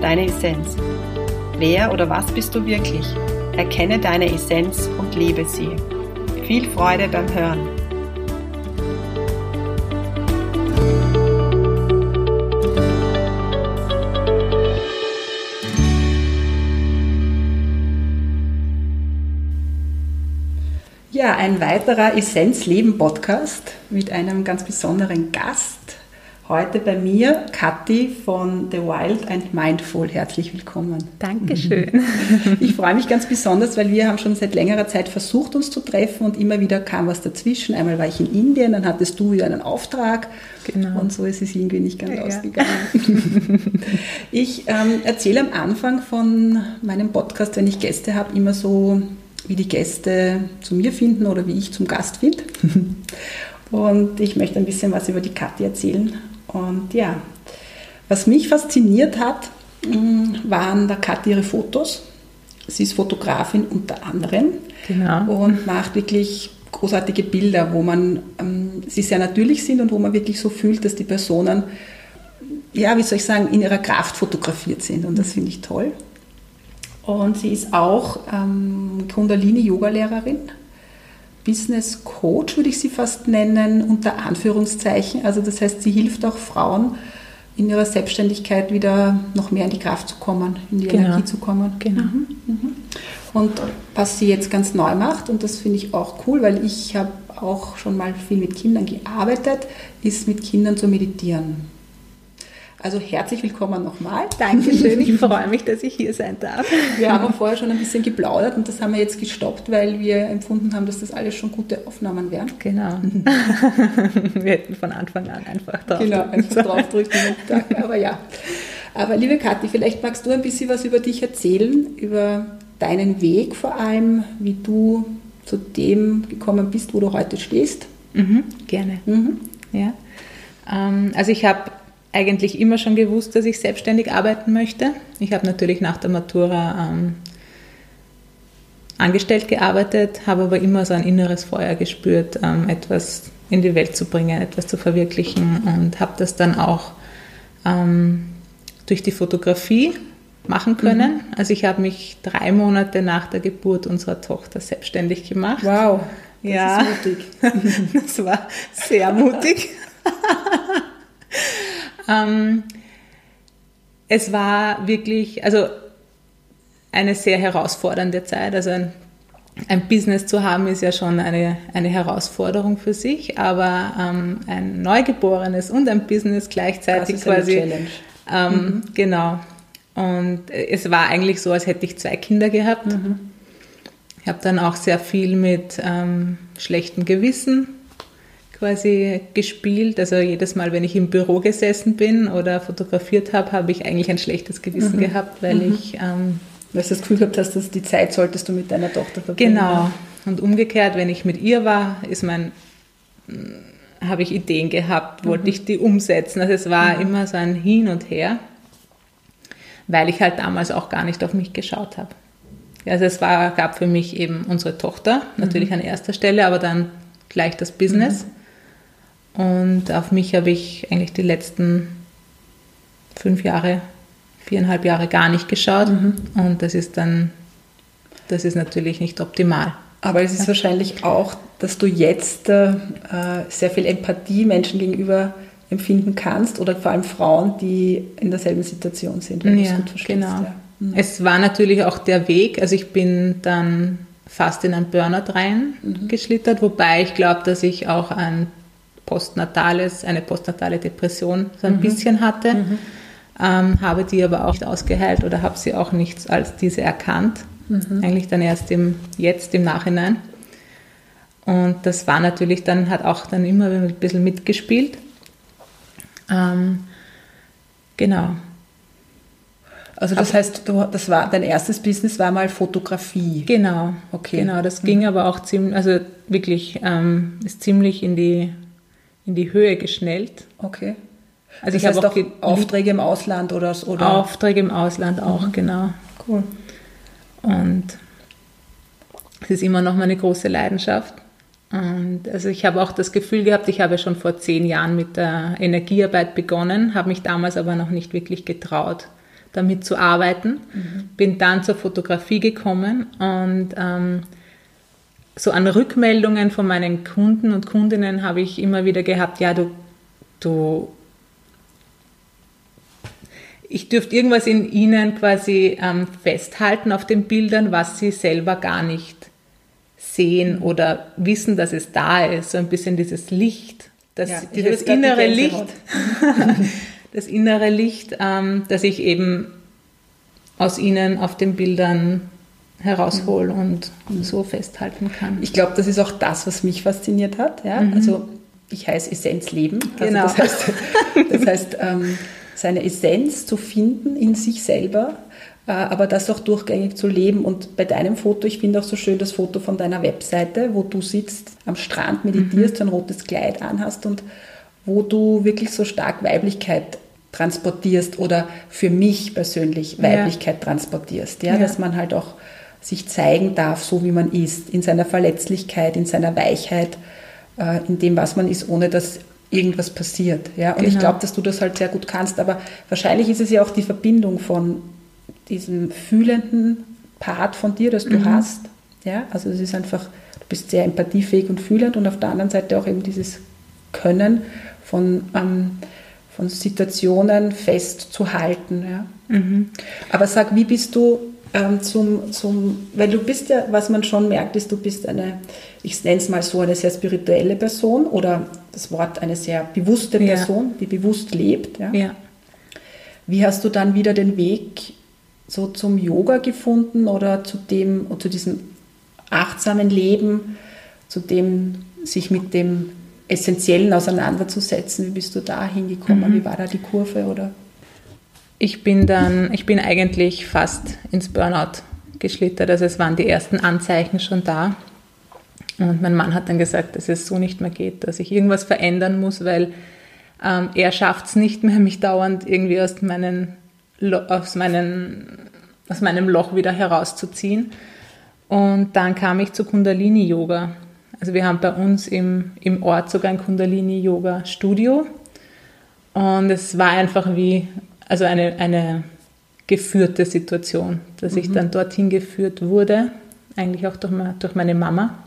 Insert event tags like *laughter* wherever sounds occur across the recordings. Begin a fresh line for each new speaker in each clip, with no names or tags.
deine Essenz. Wer oder was bist du wirklich? Erkenne deine Essenz und lebe sie. Viel Freude beim Hören. Ja, ein weiterer Essenz-Leben-Podcast mit einem ganz besonderen Gast. Heute bei mir Kathi von The Wild and Mindful. Herzlich willkommen.
Dankeschön. *laughs*
Ich freue mich ganz besonders, weil wir haben schon seit längerer Zeit versucht, uns zu treffen und immer wieder kam was dazwischen. Einmal war ich in Indien, dann hattest du wieder einen Auftrag genau. und so ist es irgendwie nicht ganz ja, ausgegangen. *laughs* Ich ähm, erzähle am Anfang von meinem Podcast, wenn ich Gäste habe, immer so wie die Gäste zu mir finden oder wie ich zum Gast finde. *laughs* Und ich möchte ein bisschen was über die Kathi erzählen. Und ja, was mich fasziniert hat, mm, waren der Kathi ihre Fotos. Sie ist Fotografin unter anderem genau. und macht wirklich großartige Bilder, wo man ähm, sie sehr natürlich sind und wo man wirklich so fühlt, dass die Personen, ja, wie soll ich sagen, in ihrer Kraft fotografiert sind. Und das finde ich toll. Und sie ist auch ähm, Kundalini-Yoga-Lehrerin, Business Coach würde ich sie fast nennen, unter Anführungszeichen. Also das heißt, sie hilft auch Frauen in ihrer Selbstständigkeit wieder noch mehr in die Kraft zu kommen, in die genau. Energie zu kommen. Genau. Mhm. Mhm. Und was sie jetzt ganz neu macht, und das finde ich auch cool, weil ich habe auch schon mal viel mit Kindern gearbeitet, ist mit Kindern zu meditieren. Also herzlich willkommen nochmal.
Dankeschön, ich freue mich, dass ich hier sein darf.
Wir haben vorher schon ein bisschen geplaudert und das haben wir jetzt gestoppt, weil wir empfunden haben, dass das alles schon gute Aufnahmen wären.
Genau. wir hätten von Anfang an einfach
drauf Genau, einfach draufdrücken. Aber ja. Aber liebe Kathi, vielleicht magst du ein bisschen was über dich erzählen, über deinen Weg vor allem, wie du zu dem gekommen bist, wo du heute stehst.
Mhm, gerne. Mhm. Ja. Ähm, also ich habe eigentlich immer schon gewusst, dass ich selbstständig arbeiten möchte. Ich habe natürlich nach der Matura ähm, angestellt gearbeitet, habe aber immer so ein inneres Feuer gespürt, ähm, etwas in die Welt zu bringen, etwas zu verwirklichen und habe das dann auch ähm, durch die Fotografie machen können. Mhm. Also ich habe mich drei Monate nach der Geburt unserer Tochter selbstständig gemacht.
Wow,
das ja. ist mutig. *laughs* das war sehr mutig. *laughs* Ähm, es war wirklich, also eine sehr herausfordernde Zeit. Also ein, ein, Business zu haben ist ja schon eine, eine Herausforderung für sich, aber ähm, ein Neugeborenes und ein Business gleichzeitig quasi. Eine Challenge. Ähm, mhm. Genau. Und es war eigentlich so, als hätte ich zwei Kinder gehabt. Mhm. Ich habe dann auch sehr viel mit ähm, schlechtem Gewissen quasi gespielt. Also jedes Mal, wenn ich im Büro gesessen bin oder fotografiert habe, habe ich eigentlich ein schlechtes Gewissen mhm. gehabt, weil mhm. ich... Ähm,
weil du das Gefühl gehabt hast, dass die Zeit solltest du mit deiner Tochter verbringen.
Genau. Und umgekehrt, wenn ich mit ihr war, ist mein mm, habe ich Ideen gehabt, wollte mhm. ich die umsetzen. Also es war mhm. immer so ein Hin und Her, weil ich halt damals auch gar nicht auf mich geschaut habe. Also es war, gab für mich eben unsere Tochter, natürlich mhm. an erster Stelle, aber dann gleich das Business. Und auf mich habe ich eigentlich die letzten fünf Jahre, viereinhalb Jahre gar nicht geschaut. Mhm. Und das ist dann, das ist natürlich nicht optimal.
Aber es ist ja. wahrscheinlich auch, dass du jetzt äh, sehr viel Empathie Menschen gegenüber empfinden kannst oder vor allem Frauen, die in derselben Situation sind,
wenn ja, du es gut verstehst. Genau. Ja. Mhm. Es war natürlich auch der Weg, also ich bin dann fast in ein Burnout reingeschlittert, mhm. wobei ich glaube, dass ich auch ein postnatales, eine postnatale Depression so ein mhm. bisschen hatte, mhm. ähm, habe die aber auch nicht ausgeheilt oder habe sie auch nicht als diese erkannt. Mhm. Eigentlich dann erst im, jetzt im Nachhinein. Und das war natürlich dann, hat auch dann immer ein bisschen mitgespielt. Ähm, genau.
Also das heißt, du, das war dein erstes Business war mal Fotografie.
Genau. Okay. Genau, das mhm. ging aber auch ziemlich, also wirklich ähm, ist ziemlich in die in die Höhe geschnellt.
Okay. Also das ich habe auch, auch Aufträge im Ausland oder, oder
Aufträge im Ausland auch, mhm. genau.
Cool.
Und es ist immer noch meine große Leidenschaft. Und also ich habe auch das Gefühl gehabt, ich habe schon vor zehn Jahren mit der Energiearbeit begonnen, habe mich damals aber noch nicht wirklich getraut, damit zu arbeiten. Mhm. Bin dann zur Fotografie gekommen und ähm, so an Rückmeldungen von meinen Kunden und Kundinnen habe ich immer wieder gehabt, ja, du, du, ich dürfte irgendwas in ihnen quasi ähm, festhalten auf den Bildern, was sie selber gar nicht sehen oder wissen, dass es da ist. So ein bisschen dieses Licht, das, ja, dieses innere Licht, *laughs* das innere Licht, ähm, das ich eben aus ihnen auf den Bildern heraushole mhm. und mhm. so festhalten kann.
Ich glaube, das ist auch das, was mich fasziniert hat. Ja? Mhm. Also ich heiße Essenz Leben. Also
genau.
das heißt, *laughs* das heißt ähm, seine Essenz zu finden in sich selber äh, aber das auch durchgängig zu leben. Und bei deinem Foto, ich finde auch so schön das Foto von deiner Webseite, wo du sitzt am Strand, meditierst, mhm. ein rotes Kleid anhast und wo du wirklich so stark Weiblichkeit transportierst oder für mich persönlich Weiblichkeit ja. transportierst. Ja? ja? Dass man halt auch sich zeigen darf, so wie man ist, in seiner Verletzlichkeit, in seiner Weichheit, äh, in dem, was man ist, ohne dass irgendwas passiert. Ja? Und genau. ich glaube, dass du das halt sehr gut kannst. Aber wahrscheinlich ist es ja auch die Verbindung von diesem fühlenden Part von dir, das du mhm. hast. Ja, also es ist einfach, du bist sehr empathiefähig und fühlend und auf der anderen Seite auch eben dieses Können von, ähm, von Situationen festzuhalten. Ja. Mhm. Aber sag, wie bist du ähm, zum, zum, weil du bist ja, was man schon merkt, ist, du bist eine, ich nenne es mal so, eine sehr spirituelle Person oder das Wort eine sehr bewusste Person, ja. die bewusst lebt. Ja. ja. Wie hast du dann wieder den Weg so zum Yoga gefunden oder zu dem, zu diesem achtsamen Leben, zu dem sich mit dem Essentiellen auseinanderzusetzen? Wie bist du da hingekommen? Mhm. Wie war da die Kurve oder?
Ich bin dann, ich bin eigentlich fast ins Burnout geschlittert. Also es waren die ersten Anzeichen schon da. Und mein Mann hat dann gesagt, dass es so nicht mehr geht, dass ich irgendwas verändern muss, weil ähm, er schafft es nicht mehr, mich dauernd irgendwie aus meinen aus, meinen, aus meinem Loch wieder herauszuziehen. Und dann kam ich zu Kundalini-Yoga. Also wir haben bei uns im, im Ort sogar ein Kundalini-Yoga-Studio. Und es war einfach wie, also eine, eine geführte Situation, dass mhm. ich dann dorthin geführt wurde, eigentlich auch durch, durch meine Mama.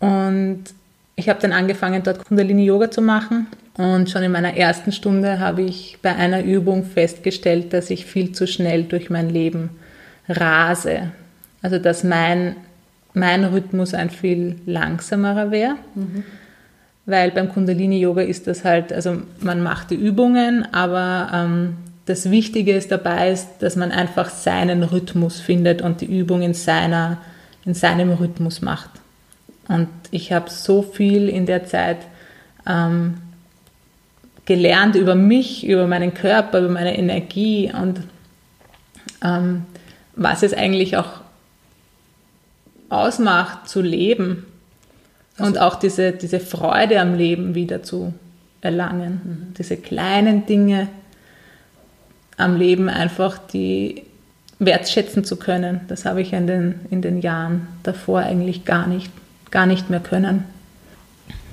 Und ich habe dann angefangen, dort Kundalini-Yoga zu machen. Und schon in meiner ersten Stunde habe ich bei einer Übung festgestellt, dass ich viel zu schnell durch mein Leben rase. Also dass mein, mein Rhythmus ein viel langsamerer wäre. Mhm. Weil beim Kundalini-Yoga ist das halt, also man macht die Übungen, aber ähm, das Wichtige ist dabei, ist, dass man einfach seinen Rhythmus findet und die Übung in, seiner, in seinem Rhythmus macht. Und ich habe so viel in der Zeit ähm, gelernt über mich, über meinen Körper, über meine Energie und ähm, was es eigentlich auch ausmacht zu leben also, und auch diese, diese Freude am Leben wieder zu erlangen. Mhm. Diese kleinen Dinge am Leben einfach, die wertschätzen zu können. Das habe ich in den, in den Jahren davor eigentlich gar nicht, gar nicht mehr können.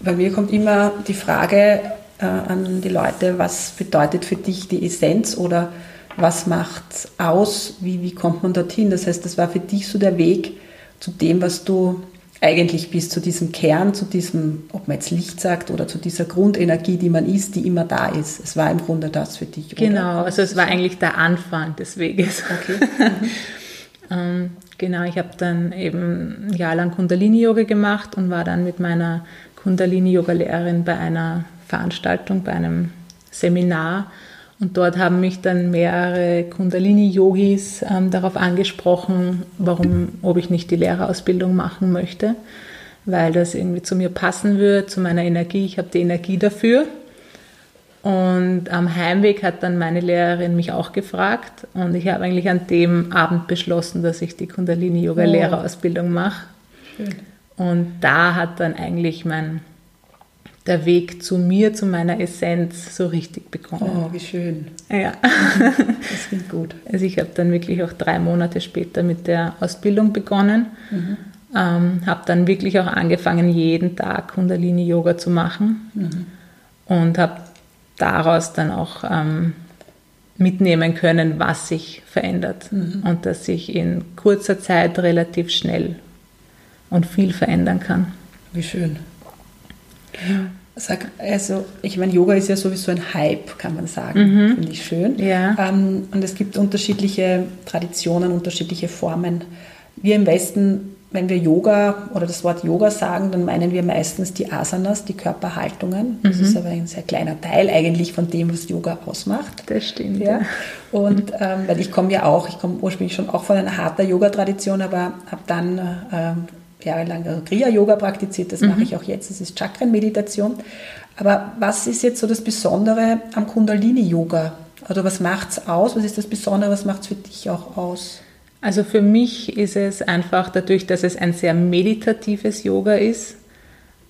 Bei mir kommt immer die Frage, äh, an die Leute, was bedeutet für dich die Essenz oder was macht aus, wie, wie kommt man dorthin. Das heißt, das war für dich so der Weg zu dem, was du eigentlich bist, zu diesem Kern, zu diesem, ob man jetzt Licht sagt oder zu dieser Grundenergie, die man ist, die immer da ist. Es war im Grunde das für dich.
Oder? Genau, also es war eigentlich der Anfang des Weges. Okay. *laughs* ähm, genau, ich habe dann eben ein Jahr lang Kundalini-Yoga gemacht und war dann mit meiner Kundalini-Yoga-Lehrerin bei einer Veranstaltung, bei einem Seminar. Und dort haben mich dann mehrere Kundalini-Yogis ähm, darauf angesprochen, warum, ob ich nicht die Lehrerausbildung machen möchte, weil das irgendwie zu mir passen würde, zu meiner Energie. Ich habe die Energie dafür. Und am Heimweg hat dann meine Lehrerin mich auch gefragt und ich habe eigentlich an dem Abend beschlossen, dass ich die Kundalini-Yoga-Lehrerausbildung mache. Schön. Und da hat dann eigentlich mein, der Weg zu mir, zu meiner Essenz so richtig begonnen.
Oh, wie schön.
Ja.
Das klingt gut.
Also ich habe dann wirklich auch drei Monate später mit der Ausbildung begonnen. Mhm. Ähm, habe dann wirklich auch angefangen, jeden Tag Kundalini-Yoga zu machen. Mhm. Und habe daraus dann auch ähm, mitnehmen können, was sich verändert mhm. und dass sich in kurzer Zeit relativ schnell und viel verändern kann.
Wie schön. Ja. Sag, also, ich meine, Yoga ist ja sowieso ein Hype, kann man sagen. Mhm. Finde ich schön.
Ja.
Ähm, und es gibt unterschiedliche Traditionen, unterschiedliche Formen. Wir im Westen wenn wir Yoga oder das Wort Yoga sagen, dann meinen wir meistens die Asanas, die Körperhaltungen. Das mhm. ist aber ein sehr kleiner Teil eigentlich von dem, was Yoga ausmacht.
Das stimmt.
Ja. Und ähm, weil ich komme ja auch, ich komme ursprünglich schon auch von einer harten Yoga-Tradition, aber habe dann ähm, jahrelang also Kriya-Yoga praktiziert. Das mhm. mache ich auch jetzt. Das ist Chakren-Meditation. Aber was ist jetzt so das Besondere am Kundalini-Yoga? Oder was macht es aus? Was ist das Besondere? Was macht es für dich auch aus?
Also für mich ist es einfach dadurch, dass es ein sehr meditatives Yoga ist,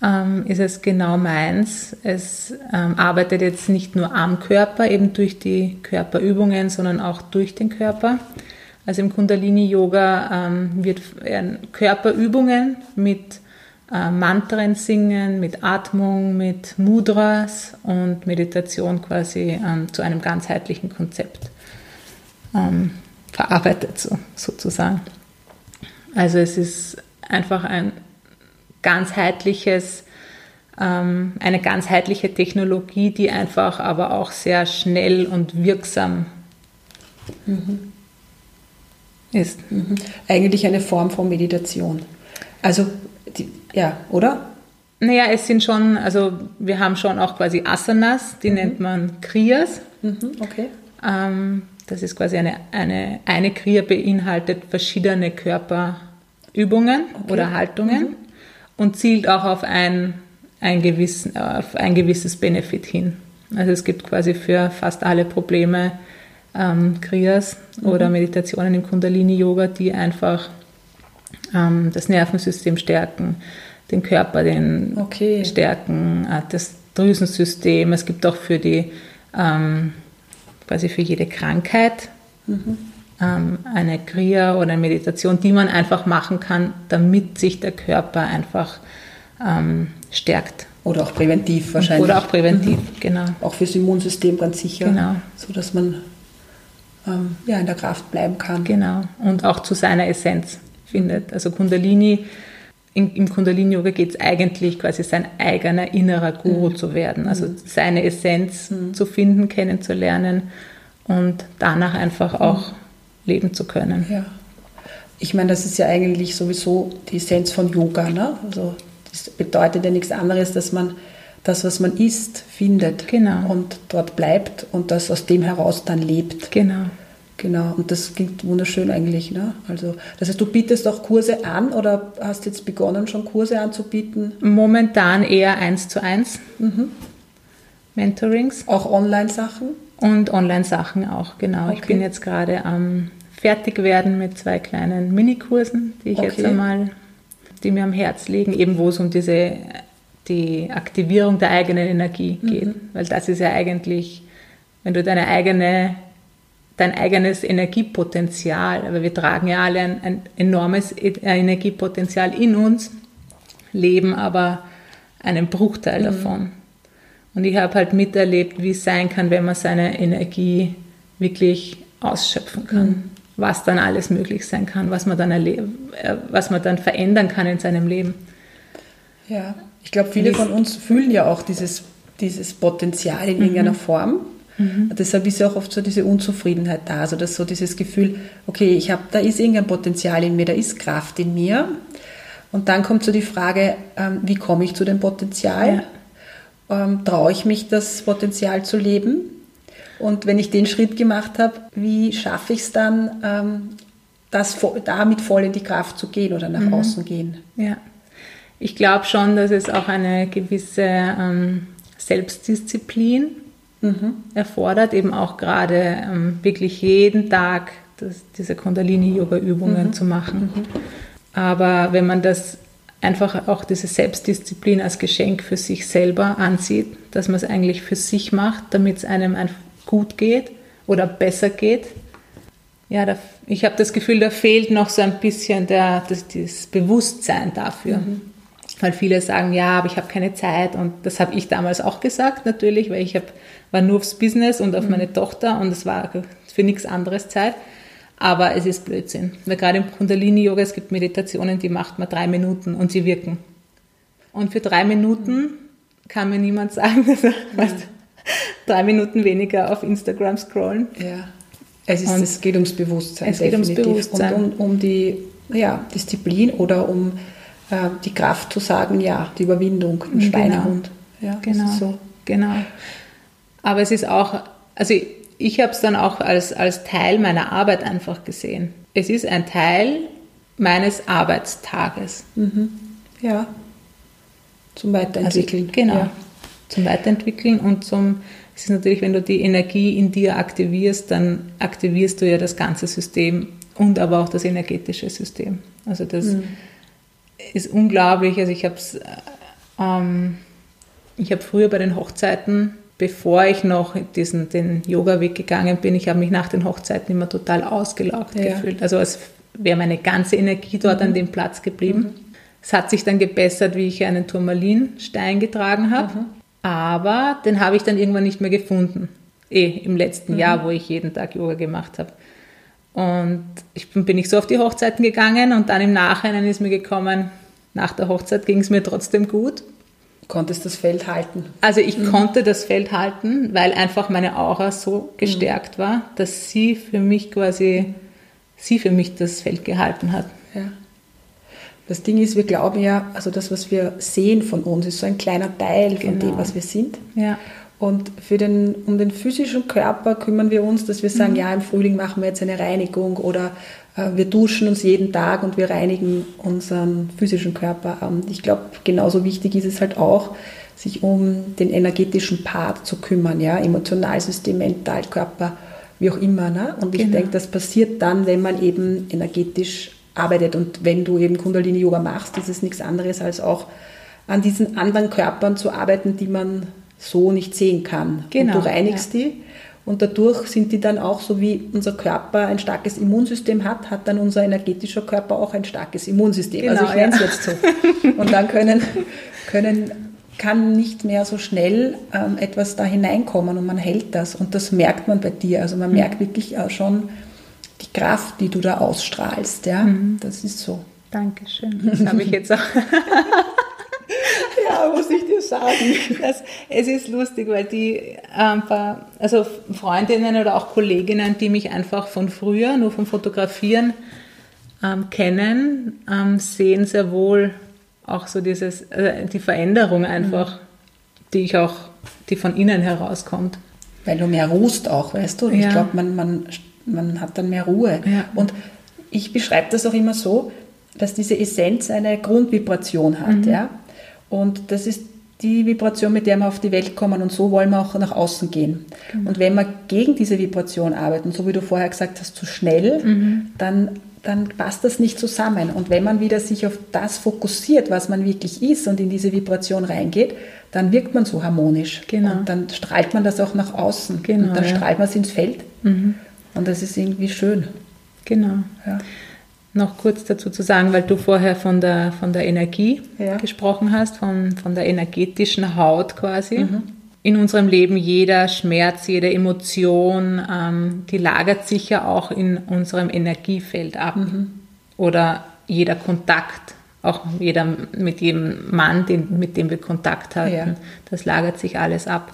ähm, ist es genau meins. Es ähm, arbeitet jetzt nicht nur am Körper, eben durch die Körperübungen, sondern auch durch den Körper. Also im Kundalini-Yoga ähm, wird Körperübungen mit äh, Mantren singen, mit Atmung, mit Mudras und Meditation quasi ähm, zu einem ganzheitlichen Konzept. Ähm, verarbeitet, so, sozusagen. Also es ist einfach ein ganzheitliches, ähm, eine ganzheitliche Technologie, die einfach aber auch sehr schnell und wirksam mhm. Ist.
Mhm. Eigentlich eine Form von Meditation. Also, die, ja, oder?
Naja, es sind schon, also wir haben schon auch quasi Asanas, die mhm. nennt man Kriyas.
Mhm, okay.
Ähm, das ist quasi eine, eine, eine Kriya beinhaltet verschiedene Körperübungen okay. oder Haltungen mhm. und zielt auch auf ein, ein, gewissen, auf ein gewisses Benefit hin. Also es gibt quasi für fast alle Probleme ähm, Kriyas mhm. oder Meditationen im Kundalini-Yoga, die einfach ähm, das Nervensystem stärken, den Körper den okay. stärken, äh, das Drüsensystem. Es gibt auch für die ähm, quasi für jede Krankheit mhm. ähm, eine Kriya oder eine Meditation, die man einfach machen kann, damit sich der Körper einfach ähm, stärkt.
Oder auch präventiv wahrscheinlich.
Oder auch präventiv, mhm. genau.
Auch fürs Immunsystem ganz sicher.
Genau.
So dass man ähm, ja, in der Kraft bleiben kann.
Genau. Und auch zu seiner Essenz findet. Also Kundalini im, im Kundalini-Yoga geht es eigentlich quasi sein eigener innerer Guru mhm. zu werden, also mhm. seine Essenz mhm. zu finden, kennenzulernen und danach einfach auch mhm. leben zu können.
Ja. Ich meine, das ist ja eigentlich sowieso die Essenz von Yoga. Ne? Also das bedeutet ja nichts anderes, dass man das, was man isst, findet
genau.
und dort bleibt und das aus dem heraus dann lebt.
Genau.
Genau, und das klingt wunderschön eigentlich. Ne? Also, das heißt, du bietest auch Kurse an oder hast jetzt begonnen, schon Kurse anzubieten?
Momentan eher eins zu eins. Mhm. Mentorings.
Auch Online-Sachen?
Und Online-Sachen auch, genau. Okay. Ich bin jetzt gerade am Fertigwerden mit zwei kleinen Minikursen, die ich okay. jetzt einmal, die mir am Herz liegen, eben wo es um diese die Aktivierung der eigenen Energie geht. Mhm. Weil das ist ja eigentlich, wenn du deine eigene dein eigenes Energiepotenzial, aber wir tragen ja alle ein, ein enormes e-, Energiepotenzial in uns, leben aber einen Bruchteil mhm. davon. Und ich habe halt miterlebt, wie es sein kann, wenn man seine Energie wirklich ausschöpfen kann. Mhm. Was dann alles möglich sein kann, was man dann, äh, was man dann verändern kann in seinem Leben.
Ja, ich glaube, viele von uns fühlen ja auch dieses, dieses Potenzial in irgendeiner mhm. Form. Mhm. Deshalb ist ja auch oft so diese Unzufriedenheit da, also dass so dieses Gefühl, okay, ich habe, da ist irgendein Potenzial in mir, da ist Kraft in mir. Und dann kommt so die Frage, ähm, wie komme ich zu dem Potenzial? Ja. Ähm, Traue ich mich, das Potenzial zu leben? Und wenn ich den Schritt gemacht habe, wie schaffe ich es dann, ähm, das, damit voll in die Kraft zu gehen oder nach mhm. außen gehen?
Ja, ich glaube schon, dass es auch eine gewisse ähm, Selbstdisziplin mhm. erfordert, eben auch gerade ähm, wirklich jeden Tag das, diese Kundalini-Yoga-Übungen mhm. zu machen. Mhm. Aber wenn man das einfach auch diese Selbstdisziplin als Geschenk für sich selber ansieht, dass man es eigentlich für sich macht, damit es einem gut geht oder besser geht. Ja, da, ich habe das Gefühl, da fehlt noch so ein bisschen der, das, das Bewusstsein dafür. Mhm. Weil viele sagen, ja, aber ich habe keine Zeit und das habe ich damals auch gesagt natürlich, weil ich hab, war nur aufs Business und auf mhm. meine Tochter und es war für nichts anderes Zeit. Aber es ist Blödsinn. Weil gerade im Kundalini-Yoga, es gibt Meditationen, die macht man drei Minuten und sie wirken. Und für drei Minuten kann mir niemand *laughs* sagen, dass er drei Minuten weniger auf Instagram scrollen.
Ja. Es, ist, es geht ums Bewusstsein. Es geht definitiv. ums Bewusstsein. Und um, um die ja, Disziplin oder um äh, die Kraft zu sagen, ja, die Überwindung im genau. Schweinehund.
Ja, genau. So. genau. Aber es ist auch, also ich habe es dann auch als, als Teil meiner Arbeit einfach gesehen. Es ist ein Teil meines Arbeitstages.
Mhm. Ja. Zum Weiterentwickeln.
Also, genau. Ja. Zum Weiterentwickeln und zum, es ist natürlich, wenn du die Energie in dir aktivierst, dann aktivierst du ja das ganze System und aber auch das energetische System. Also das mhm. Ist unglaublich. Also ich habe es, ähm, ich habe früher bei den Hochzeiten bevor ich noch diesen, den Yoga-Weg gegangen bin, ich habe mich nach den Hochzeiten immer total ausgelaugt ja. gefühlt. Also als wäre meine ganze Energie dort mhm. an dem Platz geblieben. Mhm. Es hat sich dann gebessert, wie ich einen Turmalinstein getragen habe. Mhm. Aber den habe ich dann irgendwann nicht mehr gefunden. Eh, im letzten mhm. Jahr, wo ich jeden Tag Yoga gemacht habe. Und ich bin, bin ich so auf die Hochzeiten gegangen und dann im Nachhinein ist mir gekommen, nach der Hochzeit ging es mir trotzdem gut.
Konntest das Feld halten?
Also ich mhm. konnte das Feld halten, weil einfach meine Aura so gestärkt mhm. war, dass sie für mich quasi, sie für mich das Feld gehalten hat.
Ja. Das Ding ist, wir glauben ja, also das, was wir sehen von uns, ist so ein kleiner Teil von genau. dem, was wir sind.
Ja.
Und für den, um den physischen Körper kümmern wir uns, dass wir sagen, mhm. ja, im Frühling machen wir jetzt eine Reinigung oder äh, wir duschen uns jeden Tag und wir reinigen unseren physischen Körper. Und ich glaube, genauso wichtig ist es halt auch, sich um den energetischen Part zu kümmern, ja, Emotionalsystem, Mentalkörper, wie auch immer. Ne? Und genau. ich denke, das passiert dann, wenn man eben energetisch arbeitet. Und wenn du eben Kundalini-Yoga machst, ist es nichts anderes als auch an diesen anderen Körpern zu arbeiten, die man so nicht sehen kann. Genau, und du reinigst ja. die und dadurch sind die dann auch, so wie unser Körper ein starkes Immunsystem hat, hat dann unser energetischer Körper auch ein starkes Immunsystem. Genau, also ich nenne es ja. jetzt so. Und dann können, können, kann nicht mehr so schnell ähm, etwas da hineinkommen und man hält das. Und das merkt man bei dir. Also man mhm. merkt wirklich auch schon die Kraft, die du da ausstrahlst. Ja, mhm. das ist so.
Dankeschön. Das habe ich jetzt auch. *laughs* *laughs*
ja, muss ich dir sagen.
Das, es ist lustig, weil die einfach, also Freundinnen oder auch Kolleginnen, die mich einfach von früher, nur vom Fotografieren ähm, kennen, ähm, sehen sehr wohl auch so dieses, äh, die Veränderung einfach, mhm. die ich auch, die von innen herauskommt.
Weil du mehr ruhst auch, weißt du? Ja. Ich glaube, man, man, man hat dann mehr Ruhe. Ja. Und ich beschreibe das auch immer so, dass diese Essenz eine Grundvibration hat. Mhm. Ja? Und das ist die Vibration, mit der wir auf die Welt kommen und so wollen wir auch nach außen gehen. Mhm. Und wenn wir gegen diese Vibration arbeiten, so wie du vorher gesagt hast, zu schnell, mhm. dann, dann passt das nicht zusammen. Und wenn man wieder sich auf das fokussiert, was man wirklich ist und in diese Vibration reingeht, dann wirkt man so harmonisch. Genau. Und dann strahlt man das auch nach außen. Genau, und dann ja. strahlt man es ins Feld. Mhm. Und das ist irgendwie schön.
Genau. Ja noch kurz dazu zu sagen, weil du vorher von der, von der Energie ja. gesprochen hast, von, von der energetischen Haut quasi. Mhm. In unserem Leben jeder Schmerz, jede Emotion, ähm, die lagert sich ja auch in unserem Energiefeld ab. Mhm. Oder jeder Kontakt, auch jeder mit jedem Mann, den, mit dem wir Kontakt hatten, ja. das lagert sich alles ab.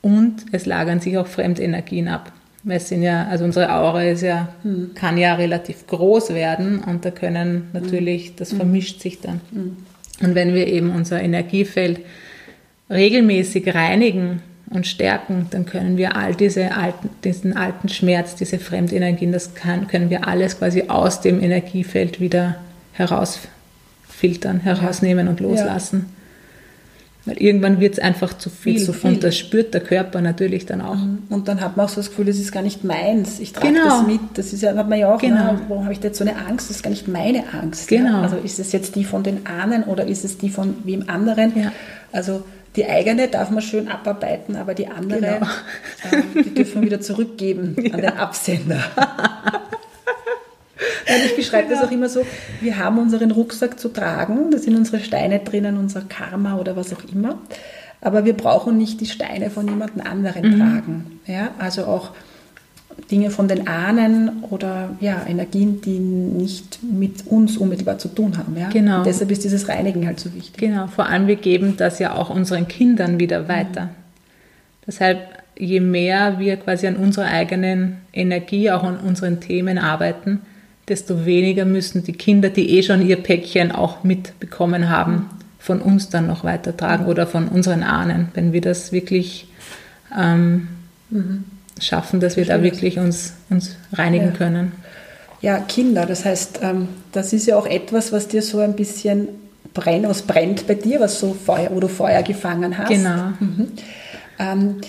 Und es lagern sich auch Fremdenergien ab. Es sind ja, also unsere Aura ist ja, mhm. kann ja relativ groß werden und da können natürlich, das hm. vermischt sich dann. Mhm. Und wenn wir eben unser Energiefeld regelmäßig reinigen und stärken, dann können wir all diese alten, diesen alten Schmerz, diese Fremdenergien, das kann, können wir alles quasi aus dem Energiefeld wieder herausfiltern, herausnehmen und loslassen. Weil irgendwann wird es einfach zu viel, zu viel, und das spürt der Körper natürlich dann auch. Mhm.
Und dann hat man auch so das Gefühl, das ist gar nicht meins, ich trage genau. das mit. Das ist ja, hat man ja auch, genau. na, warum habe ich da jetzt so eine Angst? Das ist gar nicht meine Angst.
Genau. Ja?
Also ist es jetzt die von den Ahnen oder ist es die von wem anderen? Ja. Also die eigene darf man schön abarbeiten, aber die andere, genau. äh, die dürfen wir wieder zurückgeben ja. an den *laughs* Absender. Ich *laughs* beschreibe ja. das auch immer so, wir haben unseren Rucksack zu tragen, da sind unsere Steine drinnen, unser Karma oder was auch immer. Aber wir brauchen nicht die Steine von jemand anderen mhm. tragen. Ja? Also auch Dinge von den Ahnen oder ja, Energien, die nicht mit uns unmittelbar zu tun haben. Ja?
Genau. Und
deshalb ist dieses Reinigen halt so wichtig.
Genau, vor allem wir geben das ja auch unseren Kindern wieder weiter. Mhm. Deshalb, je mehr wir quasi an unserer eigenen Energie, auch an unseren Themen arbeiten, desto weniger müssen die Kinder, die eh schon ihr Päckchen auch mitbekommen haben, von uns dann noch weitertragen oder von unseren Ahnen, wenn wir das wirklich ähm, mhm. schaffen, dass wir da wirklich uns, uns reinigen ja. können.
Ja, Kinder, das heißt, ähm, das ist ja auch etwas, was dir so ein bisschen brennt, was brennt bei dir, was so Feuer, wo du Feuer gefangen hast.
Genau.
Mhm. Ähm,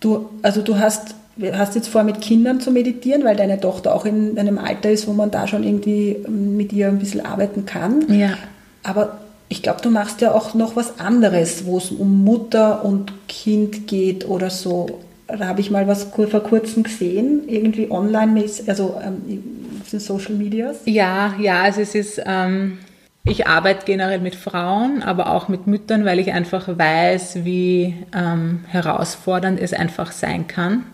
du, also du hast hast jetzt vor, mit Kindern zu meditieren, weil deine Tochter auch in einem Alter ist, wo man da schon irgendwie ähm, mit ihr ein bisschen arbeiten kann.
Ja.
Aber ich glaube, du machst ja auch noch was anderes, wo es um Mutter und Kind geht oder so. Da habe ich mal was vor kurzem gesehen, irgendwie online, also ähm, auf den Social Medias.
Ja, ja, also es ist, ähm, ich arbeite generell mit Frauen, aber auch mit Müttern, weil ich einfach weiß, wie ähm, herausfordernd es einfach sein kann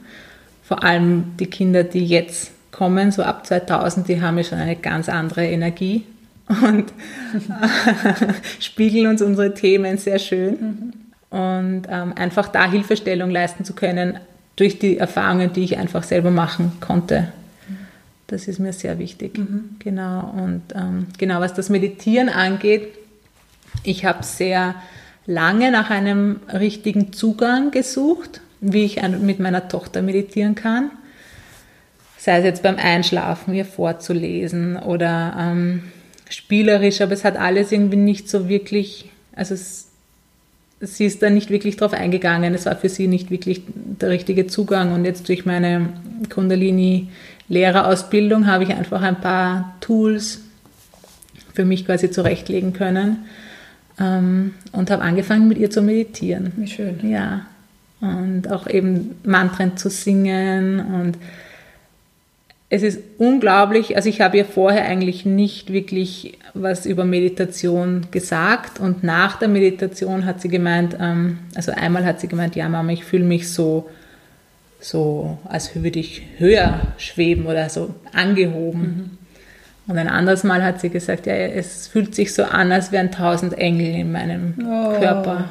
vor allem die Kinder, die jetzt kommen, so ab 2000, die haben ja schon eine ganz andere Energie und *laughs* spiegeln uns unsere Themen sehr schön. Mhm. Und ähm, einfach da Hilfestellung leisten zu können durch die Erfahrungen, die ich einfach selber machen konnte. Das ist mir sehr wichtig. Mhm. Genau. Und ähm, genau, was das Meditieren angeht, ich habe sehr lange nach einem richtigen Zugang gesucht wie ich mit meiner Tochter meditieren kann. Sei es jetzt beim Einschlafen, ihr vorzulesen oder ähm, spielerisch, aber es hat alles irgendwie nicht so wirklich, also es, sie ist da nicht wirklich drauf eingegangen. Es war für sie nicht wirklich der richtige Zugang. Und jetzt durch meine Kundalini-Lehrerausbildung habe ich einfach ein paar Tools für mich quasi zurechtlegen können ähm, und habe angefangen mit ihr zu meditieren.
Wie schön.
Ja, und auch eben Mantren zu singen und es ist unglaublich, also ich habe ihr vorher eigentlich nicht wirklich was über Meditation gesagt und nach der Meditation hat sie gemeint, ähm, also einmal hat sie gemeint, ja Mama, ich fühle mich so, so als würde ich höher schweben oder so angehoben. Mhm. Und ein anderes Mal hat sie gesagt, ja, es fühlt sich so an, als wären tausend Engel in meinem oh. Körper.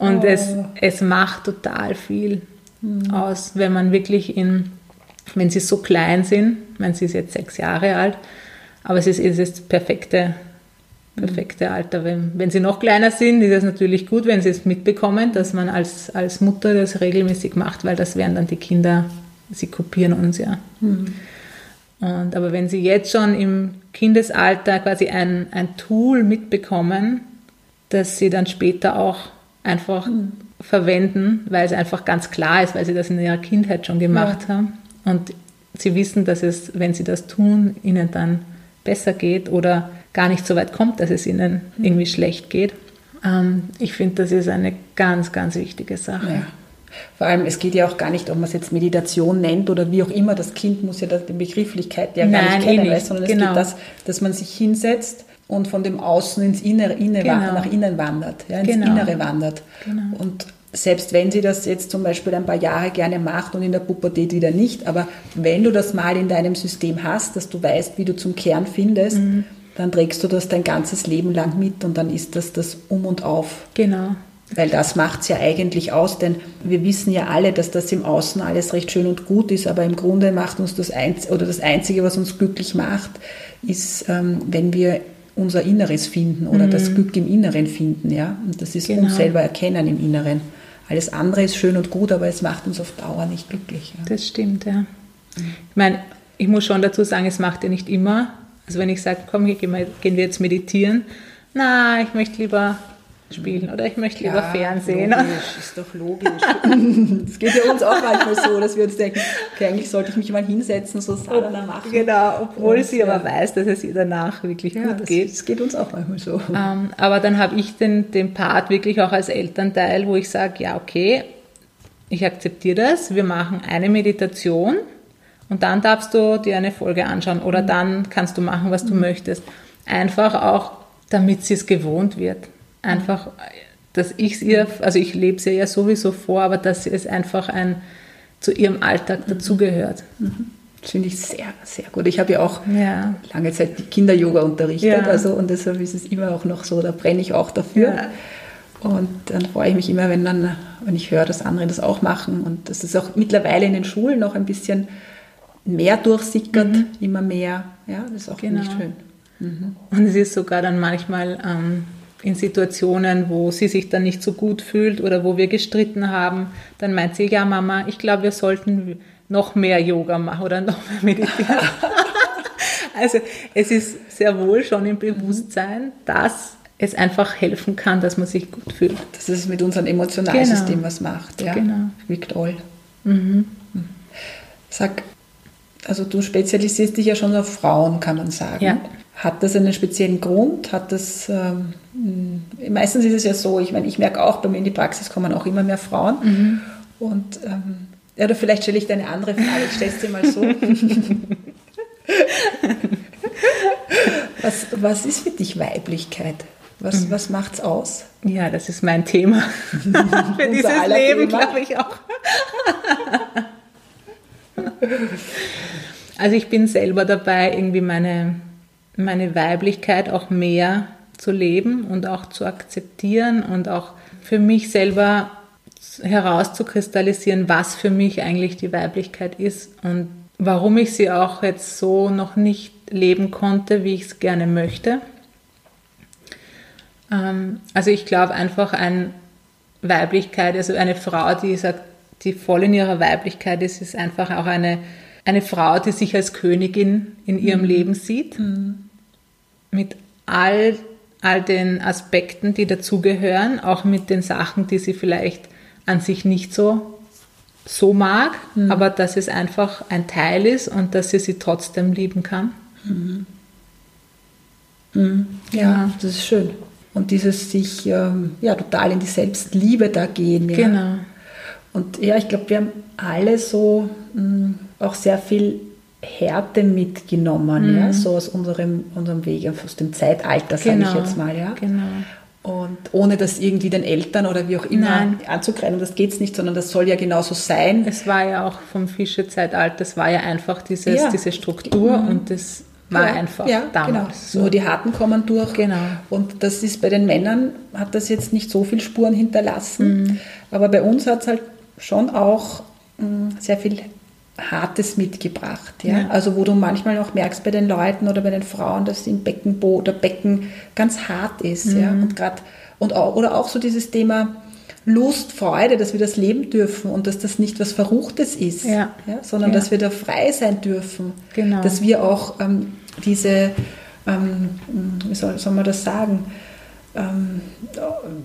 Und oh. es, es macht total viel mhm. aus, wenn man wirklich in, wenn sie so klein sind, ich meine, sie ist jetzt sechs Jahre alt, aber es ist, es ist das perfekte, perfekte mhm. Alter. Wenn, wenn sie noch kleiner sind, ist es natürlich gut, wenn sie es mitbekommen, dass man als, als Mutter das regelmäßig macht, weil das wären dann die Kinder, sie kopieren uns ja. Mhm. Und, aber wenn sie jetzt schon im Kindesalter quasi ein, ein Tool mitbekommen, dass sie dann später auch einfach mhm. verwenden, weil es einfach ganz klar ist, weil sie das in ihrer Kindheit schon gemacht ja. haben. Und sie wissen, dass es, wenn sie das tun, ihnen dann besser geht oder gar nicht so weit kommt, dass es ihnen mhm. irgendwie schlecht geht. Ähm, ich finde, das ist eine ganz, ganz wichtige Sache. Ja.
Vor allem, es geht ja auch gar nicht, ob man es jetzt Meditation nennt oder wie auch immer. Das Kind muss ja die Begrifflichkeit ja gar nicht kennen, eh nicht. sondern es genau. geht das, dass man sich hinsetzt und von dem Außen ins Innere, Inne, genau. nach innen wandert, ja, ins genau. Innere wandert. Genau. Und selbst wenn sie das jetzt zum Beispiel ein paar Jahre gerne macht und in der Pubertät wieder nicht, aber wenn du das mal in deinem System hast, dass du weißt, wie du zum Kern findest, mhm. dann trägst du das dein ganzes Leben lang mit und dann ist das das Um und Auf.
Genau.
Weil das macht es ja eigentlich aus, denn wir wissen ja alle, dass das im Außen alles recht schön und gut ist, aber im Grunde macht uns das Einzige, oder das Einzige, was uns glücklich macht, ist, ähm, wenn wir unser Inneres finden oder mhm. das Glück im Inneren finden. Ja? Und das ist genau. uns selber erkennen im Inneren. Alles andere ist schön und gut, aber es macht uns auf Dauer nicht glücklich.
Ja? Das stimmt, ja. Mhm. Ich meine, ich muss schon dazu sagen, es macht ja nicht immer. Also wenn ich sage, komm, hier gehen wir jetzt meditieren. Na, ich möchte lieber spielen oder ich möchte lieber Fernsehen.
Logisch, ist doch logisch. *laughs* Es geht ja uns auch manchmal so, dass wir uns denken, okay, eigentlich sollte ich mich mal hinsetzen, so Sadhana machen.
Genau, obwohl Und, sie aber weiß, dass es ihr danach wirklich ja, gut geht.
Das geht uns auch manchmal so.
Ähm, aber dann habe ich den, den Part wirklich auch als Elternteil, wo ich sage, ja, okay, ich akzeptiere das, wir machen eine Meditation und dann darfst du dir eine Folge anschauen oder mhm. dann kannst du machen, was du mhm. möchtest. Einfach auch, damit sie es gewohnt wird. Einfach, dass ich es ihr, also ich lebe es ihr ja sowieso vor, aber dass es einfach ein, zu ihrem Alltag mhm. dazugehört.
Mhm. Das finde ich sehr, sehr gut. Ich habe ja auch ja. lange Zeit Kinder-Yoga unterrichtet, ja. also und deshalb ist es immer auch noch so, da brenne ich auch dafür. Ja. Und dann freue ich mich immer, wenn, dann, wenn ich höre, dass andere das auch machen. Und das ist auch mittlerweile in den Schulen noch ein bisschen mehr durchsickert, mhm. immer mehr. Ja, das ist auch genau. nicht schön.
Mhm. Und es ist sogar dann manchmal ähm, in Situationen, wo sie sich dann nicht so gut fühlt oder wo wir gestritten haben, dann meint sie, ja Mama, ich glaube, wir sollten noch mehr Yoga machen oder noch mehr meditieren. *laughs* also es ist sehr wohl schon im Bewusstsein, dass es einfach helfen kann, dass man sich gut fühlt.
Dass es mit unserem Emotionalsystem genau. was macht. Ja? Genau. Wirkt all. Mhm. Sag, also du spezialisierst dich ja schon auf Frauen, kann man sagen. Ja. Hat das einen speziellen Grund? Hat das, ähm, meistens ist es ja so, ich meine, ich merke auch, bei mir in die Praxis kommen auch immer mehr Frauen. Mhm. Und, ähm, ja, oder vielleicht stelle ich dir eine andere Frage, ich stelle es dir mal so. *laughs* was, was ist für dich Weiblichkeit? Was, mhm. was macht's aus?
Ja, das ist mein Thema. *laughs* Für dieses Leben, glaube ich auch. *laughs* also ich bin selber dabei, irgendwie meine, meine Weiblichkeit auch mehr zu leben und auch zu akzeptieren und auch für mich selber herauszukristallisieren, was für mich eigentlich die Weiblichkeit ist und warum ich sie auch jetzt so noch nicht leben konnte, wie ich es gerne möchte. Ähm, also ich glaube einfach eine Weiblichkeit, also eine Frau, die sagt, die voll in ihrer Weiblichkeit ist, ist einfach auch eine, eine Frau, die sich als Königin in ihrem mhm. Leben sieht. Mhm. Mit all, all den Aspekten, die dazugehören, auch mit den Sachen, die sie vielleicht an sich nicht so, so mag, mhm. aber dass es einfach ein Teil ist und dass sie sie trotzdem lieben kann. Mhm.
Mhm. Ja, ja, das ist schön und dieses sich ähm, ja, total in die Selbstliebe da gehen. Ja. Genau. Und ja, ich glaube, wir haben alle so mh, mm, auch sehr viel Härte mitgenommen, mhm. ja, so aus unserem, unserem Weg, aus dem Zeitalter, sage genau. ich jetzt mal. Ja. Genau. Und ohne das irgendwie den Eltern oder wie auch immer Nein. anzugreifen, das geht es nicht, sondern das soll ja genauso sein.
Es war ja auch vom Fischezeitalter, es war ja einfach dieses, ja. diese Struktur mhm. und das war ja, einfach ja, damals. Genau.
So. Nur die Harten kommen durch. Genau. Und das ist bei den Männern, hat das jetzt nicht so viel Spuren hinterlassen. Mhm. Aber bei uns hat es halt schon auch mh, mm, sehr viel Hartes mitgebracht. Ja? ja? Also wo du manchmal auch merkst bei den Leuten oder bei den Frauen, dass im Beckenbo oder Becken ganz hart ist. Mhm. Ja? Und grad, und auch, oder auch so dieses Thema, Lust, Freude, dass wir das leben dürfen und dass das nicht was Verruchtes ist, ja. ja sondern ja. dass wir da frei sein dürfen. Genau. Dass wir auch ähm, diese, ähm, wie soll, soll, man das sagen, ähm,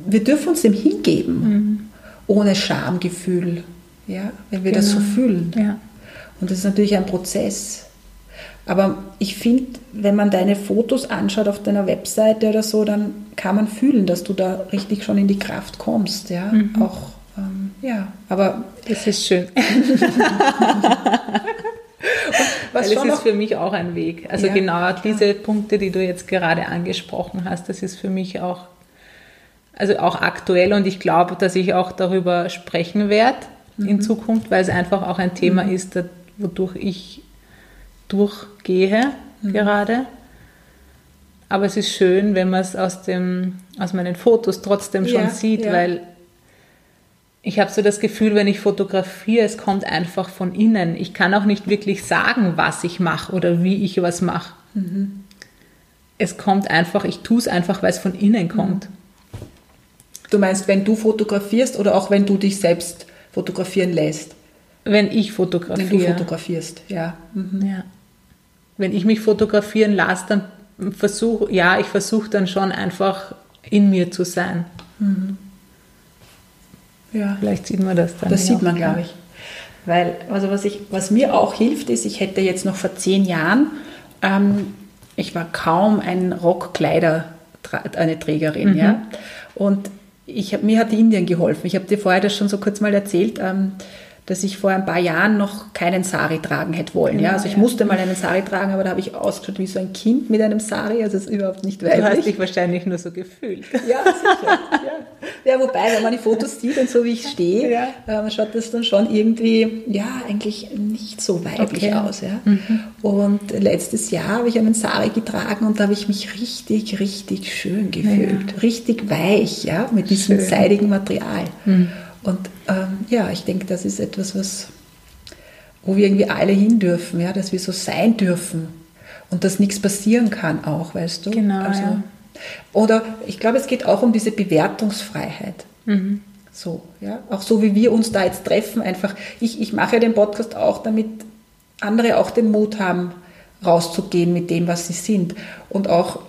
wir dürfen uns dem hingeben, mhm. ohne Schamgefühl, ja, wenn wir genau. das so genau. fühlen. Ja. Und das ist natürlich ein Prozess. Aber ich finde, wenn man deine Fotos anschaut auf deiner Webseite oder so, dann kann man fühlen, dass du da richtig schon in die Kraft kommst. Ja, mhm. auch, ähm, ja, aber.
Das ist schön. *laughs* Was Weil es ist für mich auch ein Weg. Also ja, genau diese Punkte, die du jetzt gerade angesprochen hast, das ist für mich auch, also auch aktuell und ich glaube, dass ich auch darüber sprechen werde mhm. in Zukunft, weil es einfach auch ein Thema mhm. ist, wodurch ich durchgehe mhm. gerade. Aber es ist schön, wenn man es aus, aus meinen Fotos trotzdem schon ja, sieht, ja. weil ich habe so das Gefühl, wenn ich fotografiere, es kommt einfach von innen. Ich kann auch nicht wirklich sagen, was ich mache oder wie ich was mache. Mhm. Es kommt einfach, ich tue es einfach, weil es von innen kommt. Mhm.
Du meinst, wenn du fotografierst oder auch wenn du dich selbst fotografieren lässt?
Wenn ich fotografiere. Wenn
du fotografierst, ja. Mhm. ja.
Wenn ich mich fotografieren lasse, dann versuche, ja, ich versuche dann schon einfach in mir zu sein. Mhm. Ja. Vielleicht sieht man das dann.
Das sieht man, glaube ich. Weil, also was, ich, was mir auch hilft, ist, ich hätte jetzt noch vor zehn Jahren, ähm, ich war kaum ein Rockkleider, eine Trägerin, mhm. ja. Und ich, mir hat Indien geholfen. Ich habe dir vorher das schon so kurz mal erzählt. Ähm, dass ich vor ein paar Jahren noch keinen Sari tragen hätte wollen. Genau, ja, also ich ja. musste mal einen Sari tragen, aber da habe ich ausgeschaut wie so ein Kind mit einem Sari, also das ist überhaupt nicht weiblich.
Du hast dich wahrscheinlich nur so gefühlt.
Ja, sicher. ja. ja, wobei, wenn man die Fotos sieht und so wie ich stehe, ja. äh, schaut das dann schon irgendwie, ja, eigentlich nicht so weiblich okay. aus. Ja. Mhm. Und letztes Jahr habe ich einen Sari getragen und da habe ich mich richtig, richtig schön gefühlt. Ja. Richtig weich, ja, mit diesem schön. seidigen Material. Mhm. Und ähm, ja, ich denke, das ist etwas, was, wo wir irgendwie alle hin dürfen, ja, dass wir so sein dürfen und dass nichts passieren kann auch, weißt du?
Genau. Also, ja.
Oder ich glaube, es geht auch um diese Bewertungsfreiheit. Mhm. So, ja, auch so wie wir uns da jetzt treffen, einfach. Ich, ich mache ja den Podcast auch, damit andere auch den Mut haben, rauszugehen mit dem, was sie sind und auch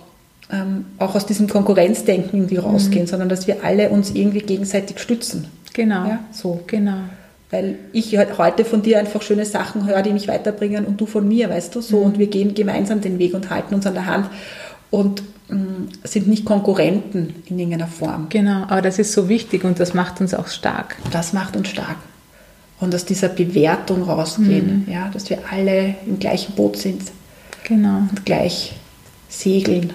ähm, auch aus diesem Konkurrenzdenken irgendwie rausgehen, mhm. sondern dass wir alle uns irgendwie gegenseitig stützen.
Genau. Ja, so. Genau.
Weil ich heute von dir einfach schöne Sachen höre, die mich weiterbringen und du von mir, weißt du, so. Mhm. Und wir gehen gemeinsam den Weg und halten uns an der Hand und mh, mm, sind nicht Konkurrenten in irgendeiner Form.
Genau, aber das ist so wichtig und das macht uns auch stark.
Das macht uns stark. Und aus dieser Bewertung rausgehen, mhm. ja, dass wir alle im gleichen Boot sind.
Genau.
Und gleich segeln.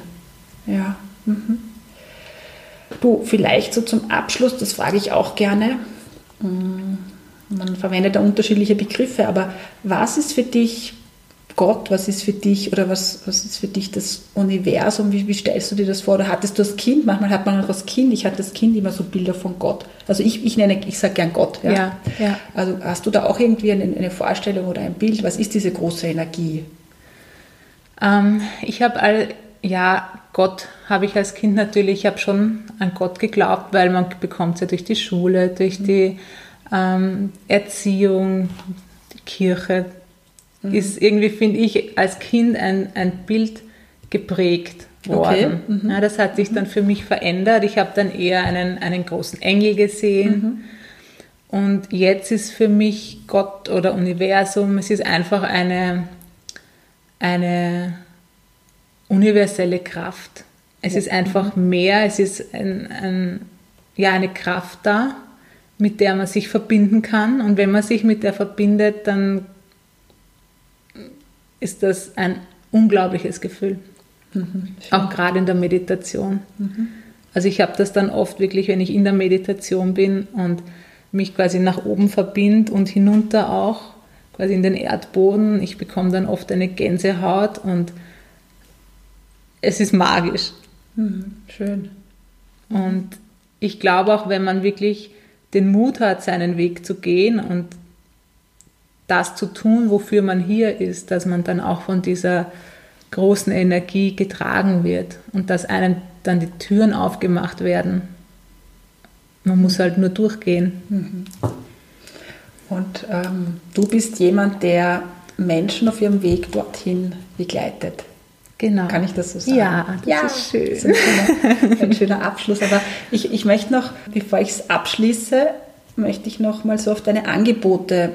Ja. Mhm. Du, vielleicht so zum Abschluss, das frage ich auch gerne. Mm, man verwendet da unterschiedliche Begriffe, aber was ist für dich Gott, was ist für dich oder was, was ist für dich das Universum? Wie, wie stellst du dir das vor? Oder hattest du das Kind? Manchmal hat man auch das Kind, ich hatte das Kind immer so Bilder von Gott. Also ich, ich nenne, ich sage gern Gott. Ja?
Ja, ja.
Also hast du da auch irgendwie eine, eine Vorstellung oder ein Bild? Was ist diese große Energie?
Ähm, ich habe all, ja, Gott habe ich als Kind natürlich, ich habe schon an Gott geglaubt, weil man bekommt es ja durch die Schule, durch mhm. die ähm, Erziehung, die Kirche, mhm. ist irgendwie, finde ich, als Kind ein, ein Bild geprägt worden. Okay. Mhm. Ja, das hat sich dann für mich verändert. Ich habe dann eher einen, einen großen Engel gesehen. Mhm. Und jetzt ist für mich Gott oder Universum, es ist einfach eine, eine universelle Kraft. Es ja. ist einfach mehr, es ist ein, ein, ja, eine Kraft da, mit der man sich verbinden kann. Und wenn man sich mit der verbindet, dann ist das ein unglaubliches Gefühl. Mhm, auch gerade in der Meditation. Mhm. Also ich habe das dann oft wirklich, wenn ich in der Meditation bin und mich quasi nach oben verbinde und hinunter auch, quasi in den Erdboden. Ich bekomme dann oft eine Gänsehaut und es ist magisch.
Mhm, schön.
Und ich glaube auch, wenn man wirklich den Mut hat, seinen Weg zu gehen und das zu tun, wofür man hier ist, dass man dann auch von dieser großen Energie getragen wird und dass einem dann die Türen aufgemacht werden. Man muss halt nur durchgehen.
Mhm. Und ähm, du bist jemand, der Menschen auf ihrem Weg dorthin begleitet.
Genau.
Kann ich das so sagen?
Ja, das
ja,
ist schön.
Das ist ein schöner, ein schöner Abschluss. Aber ich, ich möchte noch, bevor ich es abschließe, möchte ich noch mal so auf deine Angebote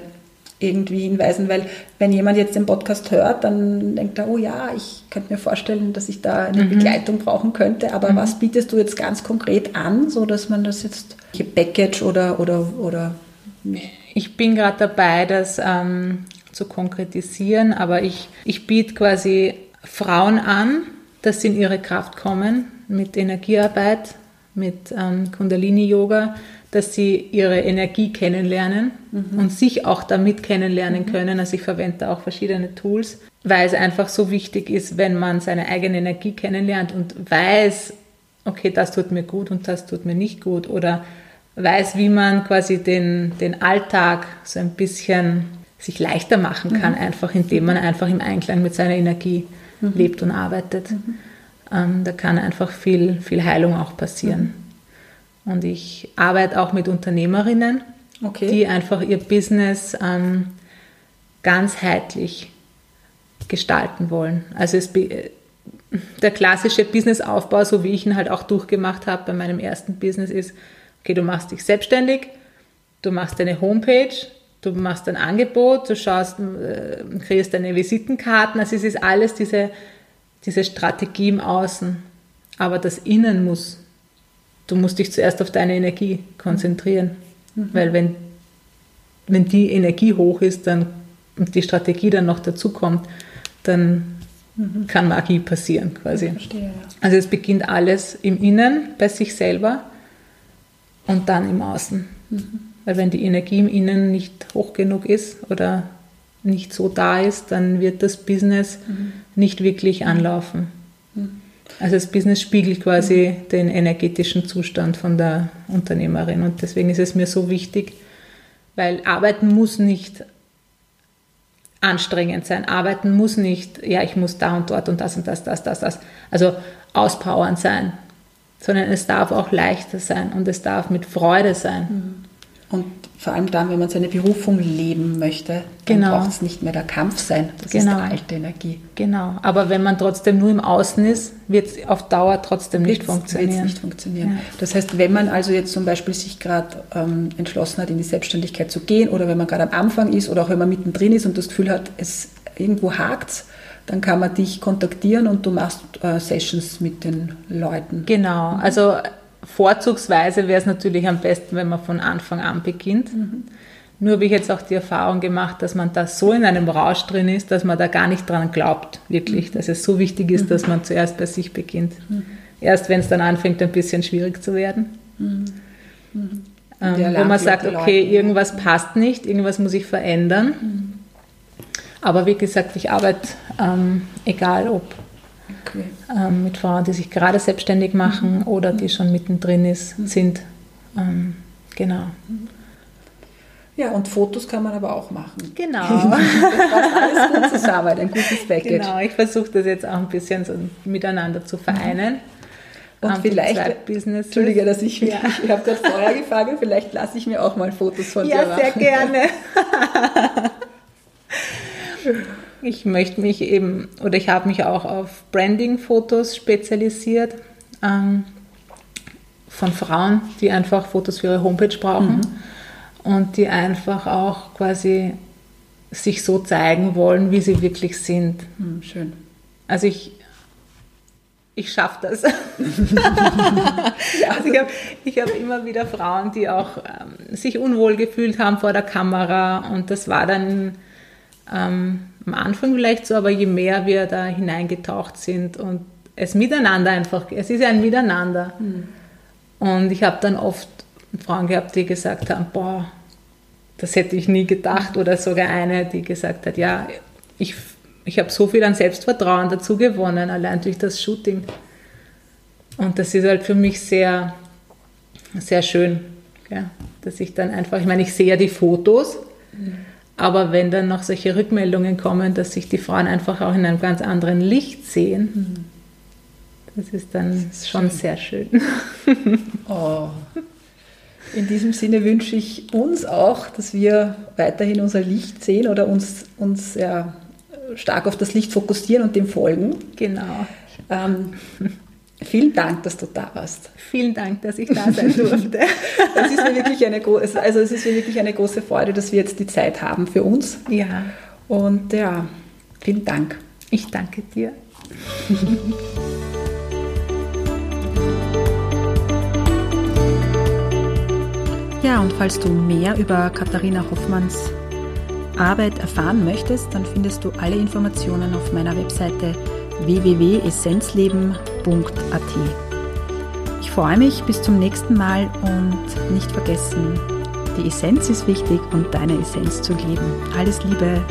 irgendwie hinweisen, weil wenn jemand jetzt den Podcast hört, dann denkt er, oh ja, ich könnte mir vorstellen, dass ich da eine mhm. Begleitung brauchen könnte, aber mhm. was bietest du jetzt ganz konkret an, so dass man das jetzt Package oder oder oder
ich bin gerade dabei, das ähm, zu konkretisieren, aber ich, ich biete quasi Frauen an, dass sie in ihre Kraft kommen mit Energiearbeit, mit ähm, Kundalini-Yoga, dass sie ihre Energie kennenlernen mhm. und sich auch damit kennenlernen mhm. können. Also ich verwende auch verschiedene Tools, weil es einfach so wichtig ist, wenn man seine eigene Energie kennenlernt und weiß, okay, das tut mir gut und das tut mir nicht gut oder weiß, wie man quasi den, den Alltag so ein bisschen sich leichter machen kann, mhm. einfach indem man einfach im Einklang mit seiner Energie mhm. lebt und arbeitet. Mhm. Ähm, da kann einfach viel, viel Heilung auch passieren. Mhm. Und ich arbeite auch mit Unternehmerinnen, okay. die einfach ihr Business ähm, ganzheitlich gestalten wollen. Also es der klassische Businessaufbau, so wie ich ihn halt auch durchgemacht habe bei meinem ersten Business, ist, okay, du machst dich selbstständig, du machst deine Homepage, du machst ein Angebot, du schaust, äh, kriegst deine Visitenkarten, also es ist alles diese, diese Strategie im Außen. Aber das Innen muss, du musst dich zuerst auf deine Energie konzentrieren, mhm. weil wenn, wenn die Energie hoch ist dann, und die Strategie dann noch dazu kommt, dann mhm. kann Magie passieren quasi. Verstehe, ja. Also es beginnt alles im Innen, bei sich selber und dann im Außen. Mhm. Weil wenn die Energie im Innen nicht hoch genug ist oder nicht so da ist, dann wird das Business mhm. nicht wirklich anlaufen. Mhm. Also das Business spiegelt quasi mhm. den energetischen Zustand von der Unternehmerin und deswegen ist es mir so wichtig, weil Arbeiten muss nicht anstrengend sein. Arbeiten muss nicht, ja, ich muss da und dort und das und das, das, das, das. Also auspowernd sein, sondern es darf auch leichter sein und es darf mit Freude sein. Mhm.
Und vor allem dann, wenn man seine Berufung leben möchte, dann genau. braucht es nicht mehr der Kampf sein. Das genau. ist die alte Energie.
Genau. Aber wenn man trotzdem nur im Außen ist, wird es auf Dauer trotzdem nicht wird's, funktionieren. Wird's
nicht funktionieren. Ja. Das heißt, wenn man also jetzt zum Beispiel sich gerade ähm, entschlossen hat, in die Selbstständigkeit zu gehen, oder wenn man gerade am Anfang ist, oder auch wenn man mittendrin ist und das Gefühl hat, es irgendwo hakt, dann kann man dich kontaktieren und du machst äh, Sessions mit den Leuten.
Genau. Also vorzugsweise wäre es natürlich am besten, wenn man von Anfang an beginnt. Mhm. Nur habe ich jetzt auch die Erfahrung gemacht, dass man da so in einem Rausch drin ist, dass man da gar nicht dran glaubt, wirklich, mhm. dass es so wichtig ist, mhm. dass man zuerst bei sich beginnt. Mhm. Erst wenn es dann anfängt, ein bisschen schwierig zu werden. Mhm. Mhm. Ähm, wo man sagt, okay, irgendwas passt nicht, irgendwas muss ich verändern. Aber wie gesagt, ich arbeite, ähm, egal ob Okay. Ähm, mit Frauen, die sich gerade selbstständig machen mhm. oder die schon mittendrin ist, mhm. sind. Ähm, genau.
Ja, und Fotos kann man aber auch machen.
Genau. *laughs* das
alles gut zusammen, ein gutes Package.
Genau, ich versuche das jetzt auch ein bisschen so miteinander zu vereinen. Mhm.
Und um, vielleicht, Entschuldige, dass ich, ja. *laughs* ich habe gerade vorher gefragt, vielleicht lasse ich mir auch mal Fotos von
ja,
dir
machen. Ja, sehr gerne. *laughs* Ich möchte mich eben, oder ich habe mich auch auf Branding-Fotos spezialisiert ähm, von Frauen, die einfach Fotos für ihre Homepage brauchen mhm. und die einfach auch quasi sich so zeigen wollen, wie sie wirklich sind.
Mhm, schön.
Also ich, ich schaffe das. *laughs* *laughs* also ich habe ich hab immer wieder Frauen, die auch ähm, sich unwohl gefühlt haben vor der Kamera und das war dann ähm, am Anfang vielleicht so, aber je mehr wir da hineingetaucht sind und es miteinander einfach, es ist ja ein Miteinander. Mhm. Und ich habe dann oft Frauen gehabt, die gesagt haben, boah, das hätte ich nie gedacht. Oder sogar eine, die gesagt hat, ja, ich, ich habe so viel an Selbstvertrauen dazu gewonnen, allein durch das Shooting. Und das ist halt für mich sehr, sehr schön, ja, dass ich dann einfach, ich meine, ich sehe ja die Fotos. Mhm aber wenn dann noch solche Rückmeldungen kommen, dass sich die Frauen einfach auch in einem ganz anderen Licht sehen, das ist dann das ist schon schön. sehr schön. *laughs*
Oh. In diesem Sinne wünsche ich uns auch, dass wir weiterhin unser Licht sehen oder uns, uns ja, stark auf das Licht fokussieren und dem folgen.
Genau.
Ähm, Vielen Dank, dass du da warst.
Vielen Dank, dass ich da sein durfte. *laughs*
es ist mir wirklich eine große, also es ist mir wirklich eine große Freude, dass wir jetzt die Zeit haben für uns.
Ja.
Und ja, vielen Dank.
Ich danke dir. *laughs*
Ja, und falls du mehr über Katharina Hoffmanns Arbeit erfahren möchtest, dann findest du alle Informationen auf meiner Webseite www.essenzleben.at. Ich freue mich bis zum nächsten Mal und nicht vergessen, die Essenz ist wichtig und deine Essenz zu leben. Alles Liebe,